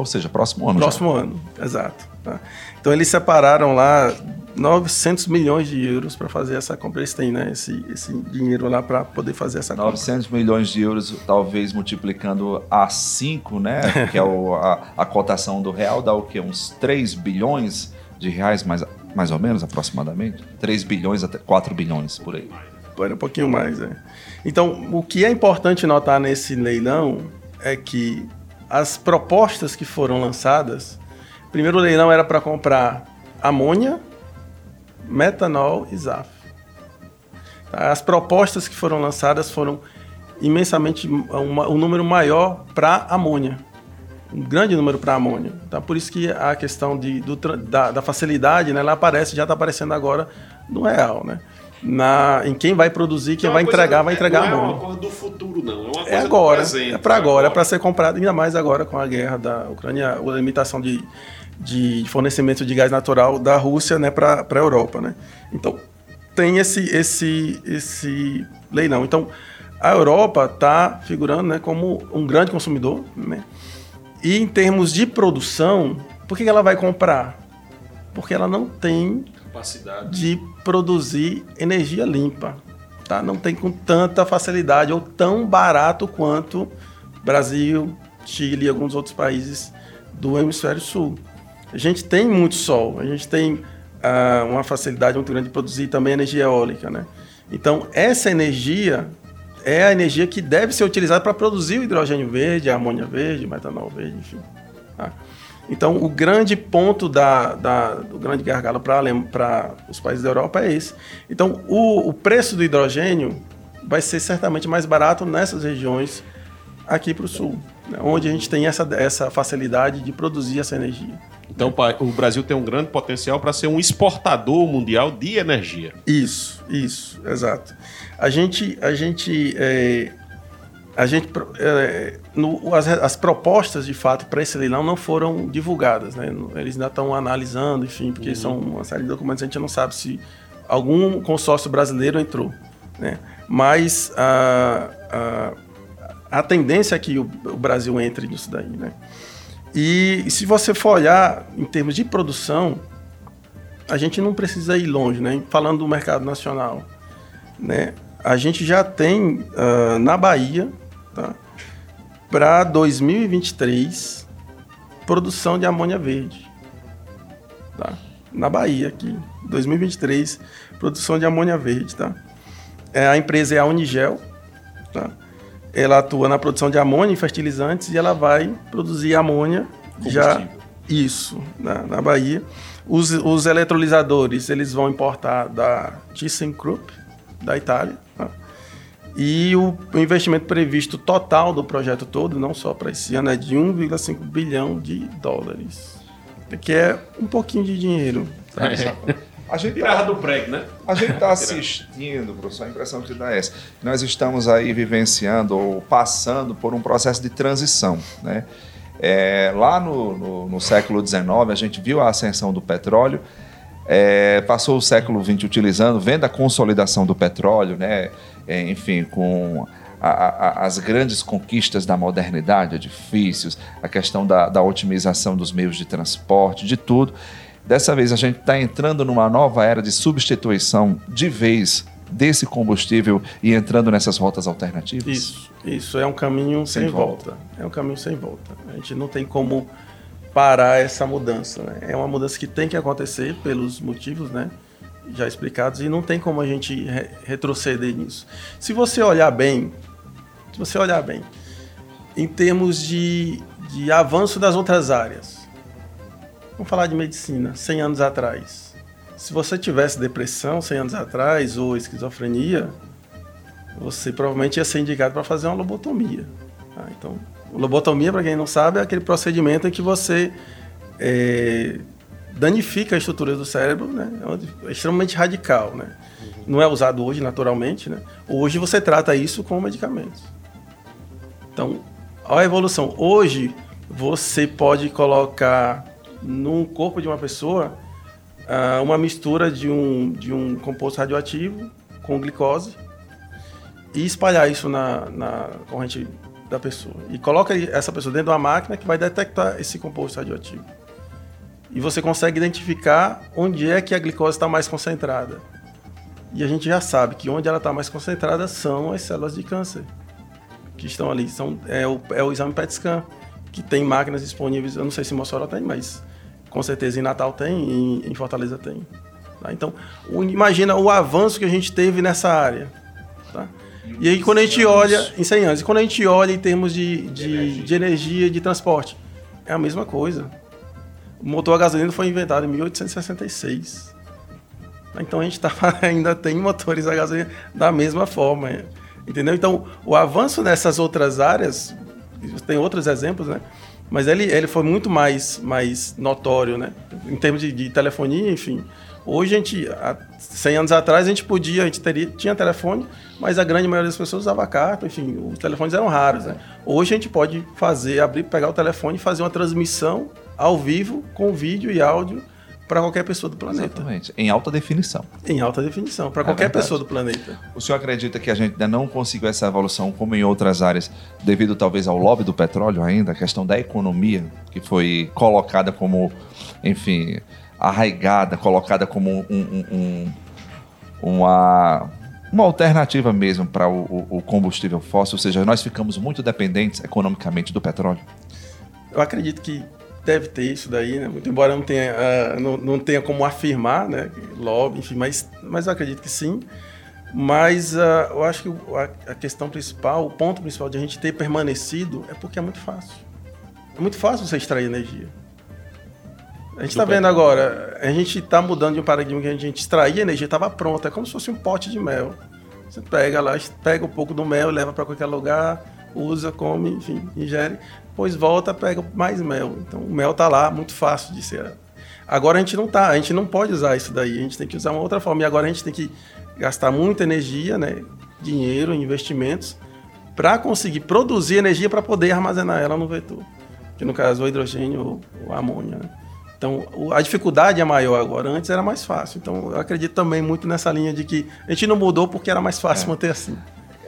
Ou seja, próximo ano. já. Próximo ano, exato. tá? Então eles separaram lá 900 milhões de euros para fazer essa compra. Eles têm né, esse, esse dinheiro lá para poder fazer essa compra. 900 milhões de euros, talvez multiplicando a 5, né? Que é o- a, a cotação do real, dá o quê? Uns 3 bilhões de reais, mais, mais ou menos, aproximadamente? 3 bilhões até 4 bilhões, por aí. Era um pouquinho mais, é. Então, o que é importante notar nesse leilão é que as propostas que foram lançadas, primeiro o leilão era para comprar amônia, metanol e. Tá? As propostas que foram lançadas foram imensamente uma- um número maior para amônia, um grande número para amônia. Tá? Por isso que a questão de, do da, da facilidade, né, ela aparece, já está aparecendo agora no real, né? Na, em quem vai produzir, quem vai entregar, vai entregar Não é amônia. uma coisa do futuro, não. É uma coisa É do agora, presente, é para agora, é para ser comprado, ainda mais agora com a guerra da Ucrânia, a limitação de, de fornecimento de gás natural da Rússia né, para a Europa. Né? Então, tem esse, esse, esse leilão. Então, a Europa está figurando né, como um grande consumidor. Né? E em termos de produção, por que ela vai comprar? Porque ela não tem Capacidade. de produzir energia limpa. Tá? Não tem com tanta facilidade ou tão barato quanto Brasil, Chile e alguns outros países do hemisfério sul. A gente tem muito sol, a gente tem ah, uma facilidade muito grande de produzir também energia eólica. Né? Então, essa energia é a energia que deve ser utilizada para produzir o hidrogênio verde, a amônia verde, metanol verde, enfim. tá? Então, o grande ponto da, da- do grande gargalo para os países da Europa é esse. Então, o, o preço do hidrogênio vai ser certamente mais barato nessas regiões aqui para o sul, né, onde a gente tem essa, essa facilidade de produzir essa energia. Então o Brasil tem um grande potencial para ser um exportador mundial de energia. Isso, isso, exato. A gente, a gente, é, a gente, é, no- as, as propostas de fato para esse leilão não foram divulgadas, né? Eles ainda estão analisando, enfim, porque são uma série de documentos a gente não sabe se algum consórcio brasileiro entrou, né? Mas a, a, a tendência é que o, o Brasil entre nisso daí, né? E, se você for olhar em termos de produção, a gente não precisa ir longe, né? Falando do mercado nacional, né? A gente já tem ah, na Bahia, tá? Para 2023, produção de amônia verde, tá? Na Bahia aqui, 2023, produção de amônia verde, tá? É, a empresa é a Unigel, tá? Ela atua na produção de amônia e fertilizantes e ela vai produzir amônia já isso na, na Bahia. Os, os eletrolisadores eles vão importar da ThyssenKrupp da Itália. tá? E o, investimento previsto total do projeto todo, não só para esse ano, é de 1,5 bilhão de dólares, que é um pouquinho de dinheiro. sabe? A gente tá, do prego, né? a gente tá assistindo, professor, a impressão que dá é essa. Nós estamos aí vivenciando ou passando por um processo de transição, né? É, lá no, no- no século XIX, a gente viu a ascensão do petróleo, é, passou o século XX utilizando, vendo a consolidação do petróleo, né? É, enfim, com a- a- as grandes conquistas da modernidade, edifícios, a questão da, da otimização dos meios de transporte, de tudo. Dessa vez a gente está entrando numa nova era de substituição de vez desse combustível e entrando nessas rotas alternativas. Isso, isso é um caminho sem, Sem volta. É um caminho sem volta. A gente não tem como parar essa mudança. né? É uma mudança que tem que acontecer pelos motivos, né? Já explicados, e não tem como a gente re- retroceder nisso. Se você olhar bem, se você olhar bem, em termos de, de avanço das outras áreas, vamos falar de medicina, 100 anos atrás. Se você tivesse depressão 100 anos atrás ou esquizofrenia, você provavelmente ia ser indicado para fazer uma lobotomia. tá? Então, lobotomia, para quem não sabe, é aquele procedimento em que você é, danifica a estrutura do cérebro, né? É extremamente radical, né? Não é usado hoje naturalmente, né? Hoje você trata isso com medicamentos. Então, a evolução. Hoje, você pode colocar no corpo de uma pessoa uh, uma mistura de um, de um composto radioativo com glicose e espalhar isso na, na corrente da pessoa. E coloca essa pessoa dentro de uma máquina que vai detectar esse composto radioativo. E você consegue identificar onde é que a glicose está mais concentrada. E a gente já sabe que onde ela está mais concentrada são as células de câncer que estão ali. São, é, o, é o exame PET scan, que tem máquinas disponíveis. Eu não sei se em Mossoró tem, mas com certeza em Natal tem e em Fortaleza tem. Tá? Então, o, imagina o avanço que a gente teve nessa área. Tá? E aí, quando a gente olha, em 100 anos, quando a gente olha em termos de, de, de energia, de transporte, é a mesma coisa. O motor a gasolina foi inventado em 1866. Então a gente tá, ainda tem motores a gasolina da mesma forma. Entendeu? Então, o avanço nessas outras áreas, tem outros exemplos, né? Mas ele, ele foi muito mais, mais notório, né? Em termos de, de telefonia, enfim. Hoje a gente, há 100 anos atrás, a gente podia, a gente teria, tinha telefone, mas a grande maioria das pessoas usava carta, enfim, os telefones eram raros, né? Hoje a gente pode fazer, abrir, pegar o telefone e fazer uma transmissão ao vivo com vídeo e áudio para qualquer pessoa do planeta. Exatamente. Em alta definição. Em alta definição, para é qualquer verdade. pessoa do planeta. O senhor acredita que a gente ainda não conseguiu essa evolução como em outras áreas, devido talvez ao lobby do petróleo ainda, a questão da economia, que foi colocada como, enfim, arraigada, colocada como um, um, um, uma, uma alternativa mesmo para o, o combustível fóssil, ou seja, nós ficamos muito dependentes economicamente do petróleo? Eu acredito que deve ter isso daí, né? Muito embora não tenha, uh, não, não tenha como afirmar, né? Lobby, enfim, mas, mas eu acredito que sim. Mas uh, eu acho que a, a, questão principal, o ponto principal de a gente ter permanecido é porque é muito fácil. É muito fácil você extrair energia. A gente está vendo agora, a gente está mudando de um paradigma que a gente extraía energia, estava pronta, é como se fosse um pote de mel. Você pega lá, pega um pouco do mel, leva para qualquer lugar, usa, come, enfim, ingere depois volta, pega mais mel. Então o mel tá lá, muito fácil de ser. Agora a gente não tá, a gente não pode usar isso daí, a gente tem que usar uma outra forma. E agora a gente tem que gastar muita energia, né, dinheiro, investimentos, para conseguir produzir energia para poder armazenar ela no vetor. Que no caso o hidrogênio ou, ou a amônia. Né? Então, a dificuldade é maior agora. Antes era mais fácil. Então, eu acredito também muito nessa linha de que a gente não mudou porque era mais fácil é. manter assim.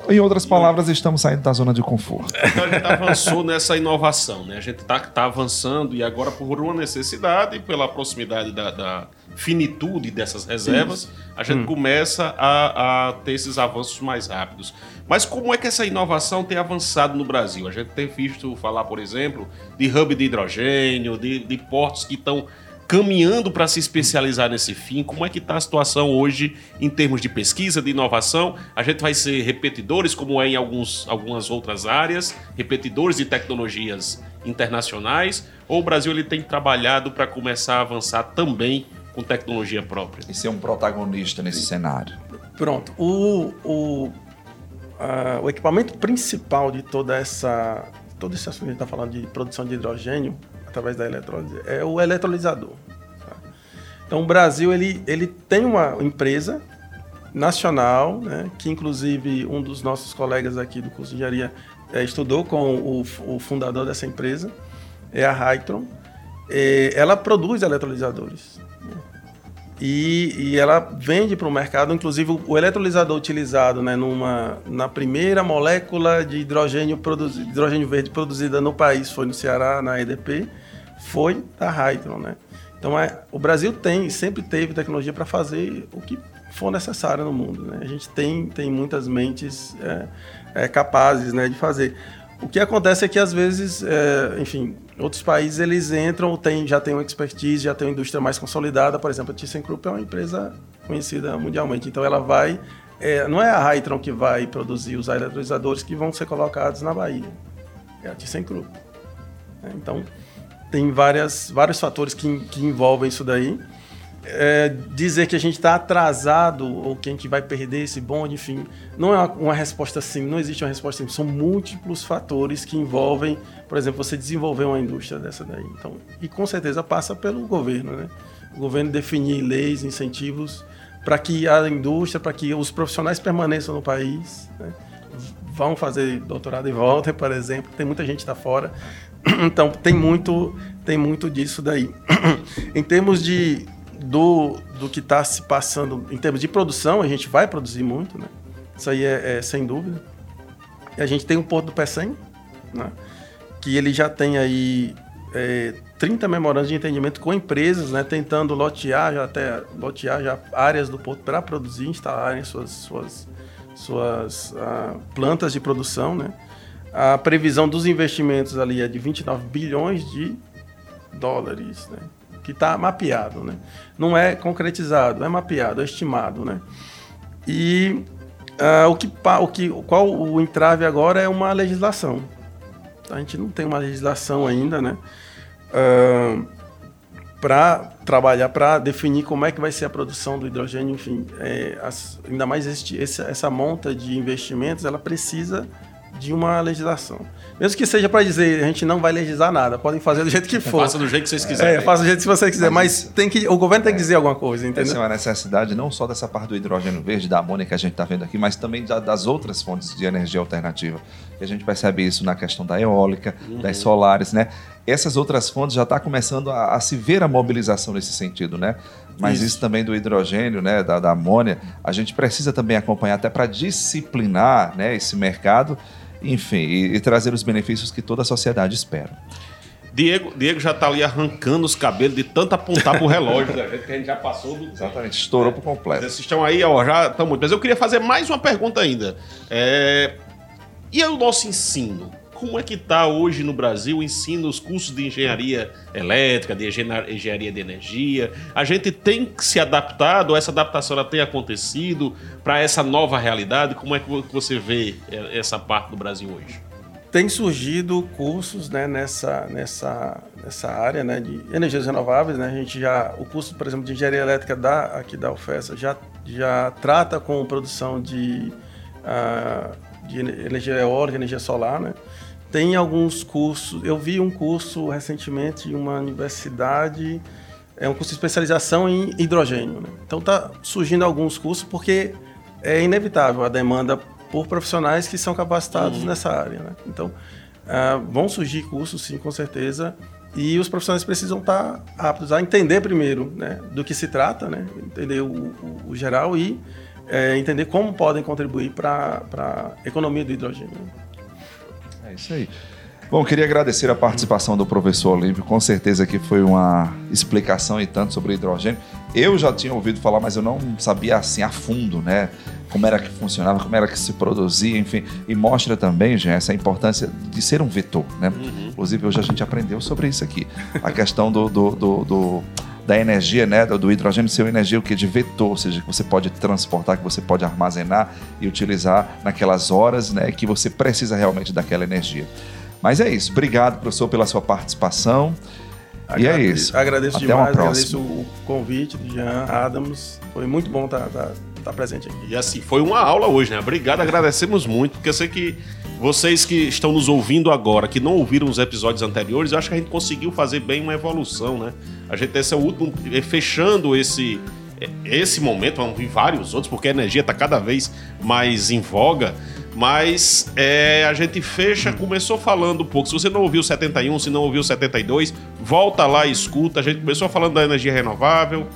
Em outras palavras, estamos saindo da zona de conforto. Então a gente avançou nessa inovação, né? A gente está tá avançando e agora por uma necessidade, pela proximidade da, da finitude dessas reservas, Isso. a gente hum. começa a, a, ter esses avanços mais rápidos. Mas como é que essa inovação tem avançado no Brasil? A gente tem visto falar, por exemplo, de hub de hidrogênio, de, de portos que estão caminhando para se especializar nesse fim? Como é que está a situação hoje em termos de pesquisa, de inovação? A gente vai ser repetidores, como é em alguns, algumas outras áreas, repetidores de tecnologias internacionais, ou o Brasil ele tem trabalhado para começar a avançar também com tecnologia própria? E ser um protagonista nesse cenário. Pronto. O, o, uh, o equipamento principal de toda essa todo esse assunto que a gente está falando de produção de hidrogênio através da eletrólise, é o eletrolisador. Tá? Então, o Brasil ele, ele tem uma empresa nacional, né, que inclusive um dos nossos colegas aqui do curso de engenharia é, estudou com o, o, fundador dessa empresa, é a Hytron. É, ela produz eletrolisadores. Né? E, e, ela vende para o mercado, inclusive o eletrolisador utilizado né, numa, na primeira molécula de hidrogênio, hidrogênio verde produzida no país foi no Ceará, na EDP foi da Hydron, né? Então, é, o Brasil tem, sempre teve tecnologia para fazer o que for necessário no mundo, né? A gente tem, tem muitas mentes é, é, capazes né, de fazer. O que acontece é que, às vezes, é, enfim, outros países, eles entram, tem, já tem uma expertise, já tem uma indústria mais consolidada. Por exemplo, a ThyssenKrupp é uma empresa conhecida mundialmente. Então, ela vai... É, não é a Hytron que vai produzir os eletrolisadores que vão ser colocados na Bahia. É a ThyssenKrupp. Então, tem várias, vários fatores que, que envolvem isso daí. é, dizer que a gente está atrasado ou que vai perder esse bonde, enfim, não é uma, uma resposta sim, não existe uma resposta simples. São múltiplos fatores que envolvem, por exemplo, você desenvolver uma indústria dessa daí. Então, e com certeza passa pelo governo, né? O governo definir leis, incentivos para que a indústria, para que os profissionais permaneçam no país, né? vão fazer doutorado e voltem, por exemplo. Tem muita gente da fora. Então tem muito, tem muito disso daí. em termos de do, do que está se passando em termos de produção, a gente vai produzir muito, né? Isso aí é, é sem dúvida. E a gente tem o Porto do Pecém, né? que ele já tem aí é, 30 memorandos de entendimento com empresas, né? Tentando lotear já até lotear já áreas do porto para produzir, instalarem suas suas suas ah, plantas de produção, né? A previsão dos investimentos ali é de 29 bilhões de dólares, né? que está mapeado, né? Não é concretizado, é mapeado, é estimado, né? E uh, o que, o que, qual o entrave agora é uma legislação. A gente não tem uma legislação ainda, né? Uh, para trabalhar, para definir como é que vai ser a produção do hidrogênio, enfim, é, as, ainda mais este, essa, essa monta de investimentos, ela precisa de uma legislação. Mesmo que seja para dizer, a gente não vai legislar nada, podem fazer do jeito que for. Faça do jeito que vocês quiserem. É, faça do jeito que você quiser, mas, mas tem que, o governo tem que dizer alguma coisa, entendeu? Essa é uma necessidade não só dessa parte do hidrogênio verde, da amônia que a gente está vendo aqui, mas também das outras fontes de energia alternativa. E a gente percebe isso na questão da eólica, uhum. das solares, né? Essas outras fontes já está começando a, a, se ver a mobilização nesse sentido, né? Mas isso, isso também do hidrogênio, né, da, da amônia, a gente precisa também acompanhar até para disciplinar né, esse mercado enfim, e, e trazer os benefícios que toda a sociedade espera. Diego, Diego já está ali arrancando os cabelos de tanto apontar pro relógio, né? que a gente já passou do. Exatamente, estourou é, por completo. Vocês estão aí, ó, já estão muito. Mas eu queria fazer mais uma pergunta ainda. É... E o nosso ensino? Como é que está hoje no Brasil o ensino, os cursos de engenharia elétrica, de engenharia de energia? A gente tem se adaptado, essa adaptação ela tem acontecido para essa nova realidade? Como é que você vê é, essa parte do Brasil hoje? Tem surgido cursos né, nessa, nessa, nessa área né, de energias renováveis. Né? A gente já, o curso, por exemplo, de engenharia elétrica da, aqui da UFES já, já trata com produção de, uh, de energia eólica, energia solar. Né? Tem alguns cursos, eu vi um curso recentemente em uma universidade, é um curso de especialização em hidrogênio. Né? Então está surgindo alguns cursos porque é inevitável a demanda por profissionais que são capacitados uhum. nessa área. Né? Então uh, vão surgir cursos, sim, com certeza. E os profissionais precisam estar tá aptos a entender primeiro né, do que se trata, né, entender o, o, o geral e é, entender como podem contribuir para a economia do hidrogênio. É isso aí. Bom, queria agradecer a participação do professor Olímpio. Com certeza que foi uma explicação e tanto sobre hidrogênio. Eu já tinha ouvido falar, mas eu não sabia assim a fundo, né? Como era que funcionava, como era que se produzia, enfim. E mostra também, gente, essa importância de ser um vetor, né? Uhum. Inclusive, hoje a gente aprendeu sobre isso aqui. A questão do, do, do, do da energia, né, do hidrogênio ser uma energia o que de vetor, ou seja, que você pode transportar, que você pode armazenar e utilizar naquelas horas, né, que você precisa realmente daquela energia. Mas é isso. Obrigado, professor, pela sua participação. Agradeço, e é isso. Agradeço Até demais, agradeço o convite do Jean Adams. Foi muito bom estar, estar, estar presente aqui. E assim, foi uma aula hoje, né? Obrigado, agradecemos muito, porque eu sei que vocês que estão nos ouvindo agora, que não ouviram os episódios anteriores, eu acho que a gente conseguiu fazer bem uma evolução, né? A gente, esse é o último, é, fechando esse, é, esse momento, vamos vir vários outros, porque a energia está cada vez mais em voga. Mas é, a gente fecha, começou falando um pouco. Se você não ouviu 71, se não ouviu 72, volta lá e escuta. A gente começou falando da energia renovável,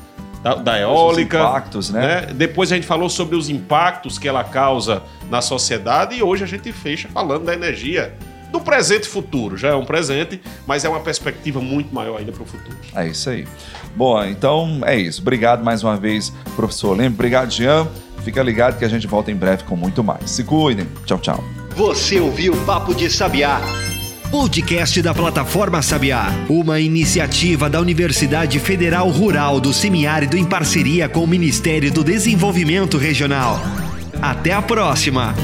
da, da eólica. Os impactos, né? né? Depois a gente falou sobre os impactos que ela causa na sociedade e hoje a gente fecha falando da energia do presente e futuro. Já é um presente, mas é uma perspectiva muito maior ainda para o futuro. É isso aí. Bom, então é isso. Obrigado mais uma vez, professor Lembro. Obrigado, Jean. Fica ligado que a gente volta em breve com muito mais. Se cuidem. Tchau, tchau. Você ouviu Papo de Sabiá. Podcast da plataforma Sabiá, uma iniciativa da Universidade Federal Rural do Semiárido em parceria com o Ministério do Desenvolvimento Regional. Até a próxima!